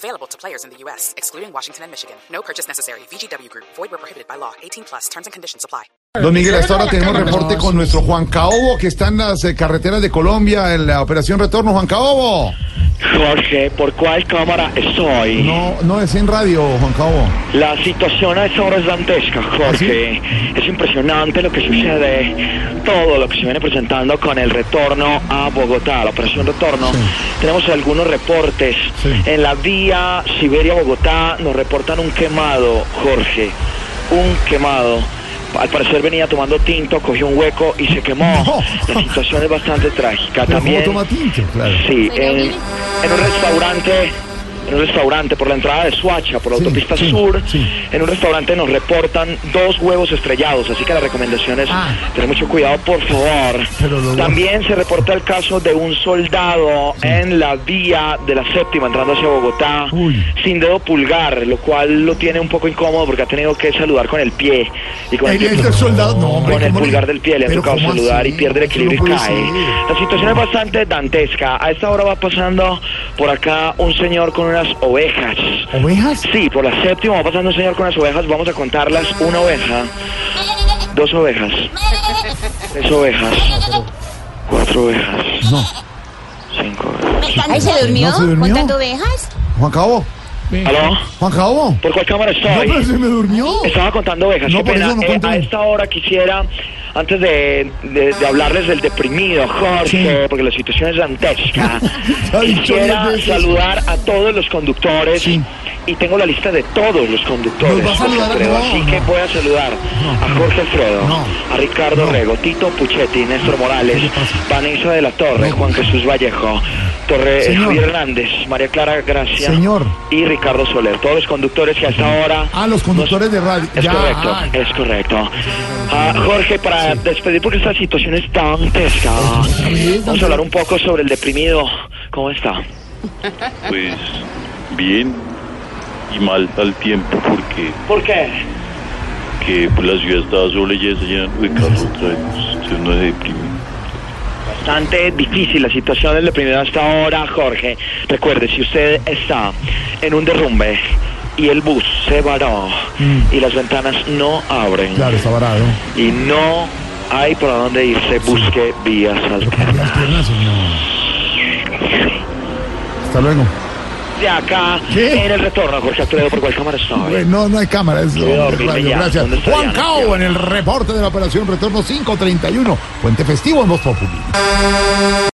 Available to players in the U.S., excluding Washington and Michigan. No purchase necessary. VGW Group. Void where prohibited by law. 18 plus. Terms and conditions apply. Don Miguel, hasta ahora tenemos reporte con nuestro Juan Caobo, que está en las eh, carreteras de Colombia en la operación Retorno. Juan Caobo. Jorge, ¿por cuál cámara estoy? No, no es en radio, Juan Caobo. La situación a esta hora es dantesca, Jorge. Es impresionante lo que sucede, todo lo que se viene presentando con el retorno a Bogotá, la operación retorno. Tenemos algunos reportes. Sí. En la vía Siberia-Bogotá nos reportan un quemado, Jorge. Un quemado. Al parecer venía tomando tinto, cogió un hueco y se quemó. No. La situación es bastante trágica. Pero También ¿cómo toma tinto? Claro. Sí, en, en un restaurante, en un restaurante por la entrada de Suacha, por la Sí, autopista sí, sur, sí. en un restaurante nos reportan dos huevos estrellados, así que la recomendación es Ah. tener mucho cuidado, por favor. Pero También se reporta el caso de un soldado en la vía de la séptima entrando hacia Bogotá, Uy. sin dedo pulgar, lo cual lo tiene un poco incómodo porque ha tenido que saludar con el pie y con el, El- pie- el soldado, no, hombre, con el ¿cómo le- pulgar del pie le ha tocado ¿cómo saludar así? y pierde el no equilibrio y cae. ser. La situación es bastante dantesca. A esta hora va pasando por acá un señor con unas ovejas. ¿Ovejas? Sí, por la séptima va pasando un señor con unas ovejas. Vamos a contarlas. Una oveja, dos ovejas, tres ovejas, cuatro ovejas, No. cinco ovejas. Ay, ¿se durmió? ¿No se durmió? ¿Contando ovejas? Juan Caobo. ¿Aló? Juan Caobo. ¿Por cuál cámara No, pero estoy? se me durmió. Estaba contando ovejas. No, Qué por pena. eso no Eh, a esta hora quisiera, antes de, de- de hablarles del deprimido, Jorge, Sí. porque la situación es dantesca, quisiera saludar a todos los conductores. Sí. Y tengo la lista de todos los conductores. ¿Nos va a Jorge saludar? Alfredo, No, así no. que voy a saludar a Jorge Alfredo, a Ricardo. Rego, Tito Puchetti, Néstor Morales. Vanessa de la Torre. Juan Jesús Vallejo, Torre Señor. Javier Hernández, María Clara Gracia Señor. y Ricardo Soler. Todos los conductores que hasta ahora Ah, los conductores de radio. es Ya, correcto, ah, es correcto. Ah, Jorge, para despedir, porque esta situación es dantesca, vamos a hablar un poco sobre el deprimido. ¿Cómo está? Pues bien y mal al tiempo porque ¿Por qué? que pues, la ciudad estaba sola y ya se llenan de carros otra vez. Se deprime. Bastante difícil la situación del deprimido hasta ahora, Jorge. Recuerde, si usted está en un derrumbe y el bus se varó y las ventanas no abren Claro, está varado. y no hay por dónde irse, busque vías Pero ¿por qué alternas. Hasta luego. De acá, ¿Qué? en el retorno, Jorge Alfredo, por cuál cámara. Bueno, no, no hay cámara, es radio. ya. Gracias. ¿Dónde está Juan? Caobo en el reporte de la operación Retorno 531. Puente festivo en Voz Populi.